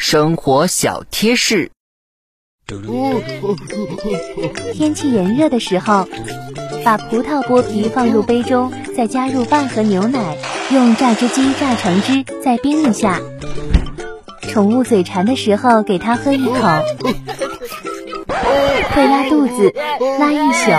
生活小贴士。天气炎热的时候把葡萄剥皮放入杯中再加入半盒牛奶用榨汁机榨成汁再冰一下。宠物嘴馋的时候给它喝一口。会拉肚子拉一宿。